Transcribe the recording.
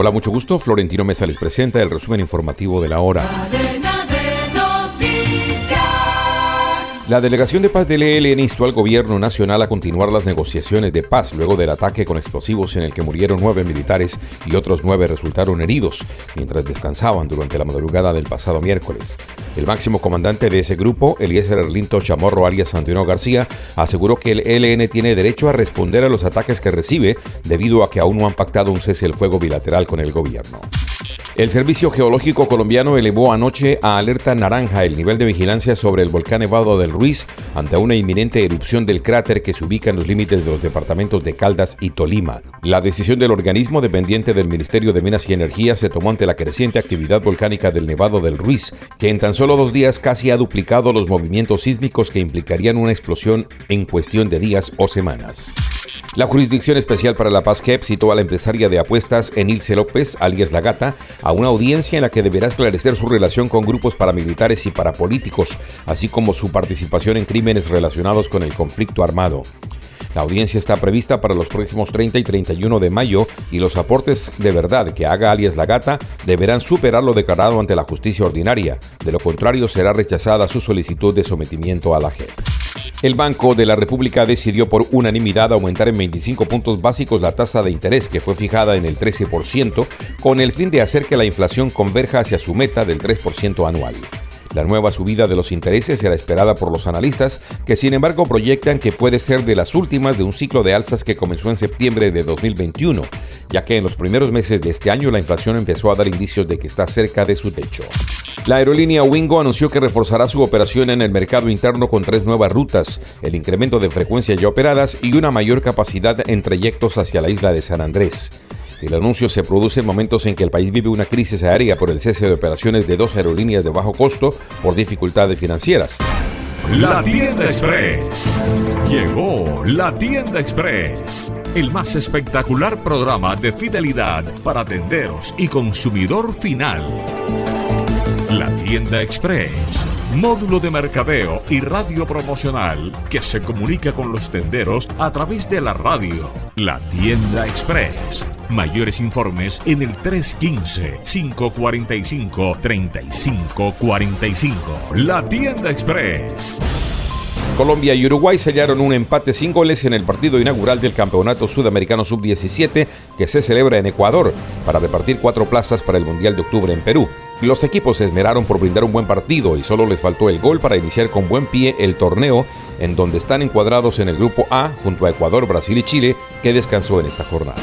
Hola, mucho gusto. Florentino Mesa les presenta el resumen informativo de la hora. La delegación de paz del ELN instó al gobierno nacional a continuar las negociaciones de paz luego del ataque con explosivos en el que murieron nueve militares y otros nueve resultaron heridos mientras descansaban durante la madrugada del pasado miércoles. El máximo comandante de ese grupo, Eliezer Erlinto Chamorro Arias Antonio García, aseguró que el ELN tiene derecho a responder a los ataques que recibe debido a que aún no han pactado un cese el fuego bilateral con el gobierno. El Servicio Geológico Colombiano elevó anoche a alerta naranja el nivel de vigilancia sobre el volcán Nevado del Ruiz ante una inminente erupción del cráter que se ubica en los límites de los departamentos de Caldas y Tolima. La decisión del organismo dependiente del Ministerio de Minas y Energía se tomó ante la creciente actividad volcánica del Nevado del Ruiz, que en tan solo dos días casi ha duplicado los movimientos sísmicos que implicarían una explosión en cuestión de días o semanas. La Jurisdicción Especial para la Paz KEP citó a la empresaria de apuestas Enilce López, alias La Gata, a una audiencia en la que deberá esclarecer su relación con grupos paramilitares y parapolíticos, así como su participación en crímenes relacionados con el conflicto armado. La audiencia está prevista para los próximos 30 y 31 de mayo y los aportes de verdad que haga alias La Gata deberán superar lo declarado ante la justicia ordinaria. De lo contrario, será rechazada su solicitud de sometimiento a la JEP. El Banco de la República decidió por unanimidad aumentar en 25 puntos básicos la tasa de interés que fue fijada en el 13% con el fin de hacer que la inflación converja hacia su meta del 3% anual. La nueva subida de los intereses será esperada por los analistas, que sin embargo proyectan que puede ser de las últimas de un ciclo de alzas que comenzó en septiembre de 2021, ya que en los primeros meses de este año la inflación empezó a dar indicios de que está cerca de su techo. La aerolínea Wingo anunció que reforzará su operación en el mercado interno con tres nuevas rutas, el incremento de frecuencia ya operadas y una mayor capacidad en trayectos hacia la isla de San Andrés. El anuncio se produce en momentos en que el país vive una crisis aérea por el cese de operaciones de dos aerolíneas de bajo costo por dificultades financieras. La tienda express. Llegó la tienda express. El más espectacular programa de fidelidad para tenderos y consumidor final. La tienda express módulo de mercadeo y radio promocional que se comunica con los tenderos a través de la radio. La tienda express. Mayores informes en el 315-545-3545. La tienda express. Colombia y Uruguay sellaron un empate sin goles en el partido inaugural del Campeonato Sudamericano Sub-17 que se celebra en Ecuador para repartir cuatro plazas para el Mundial de Octubre en Perú. Los equipos se esmeraron por brindar un buen partido y solo les faltó el gol para iniciar con buen pie el torneo en donde están encuadrados en el grupo A junto a Ecuador, Brasil y Chile que descansó en esta jornada.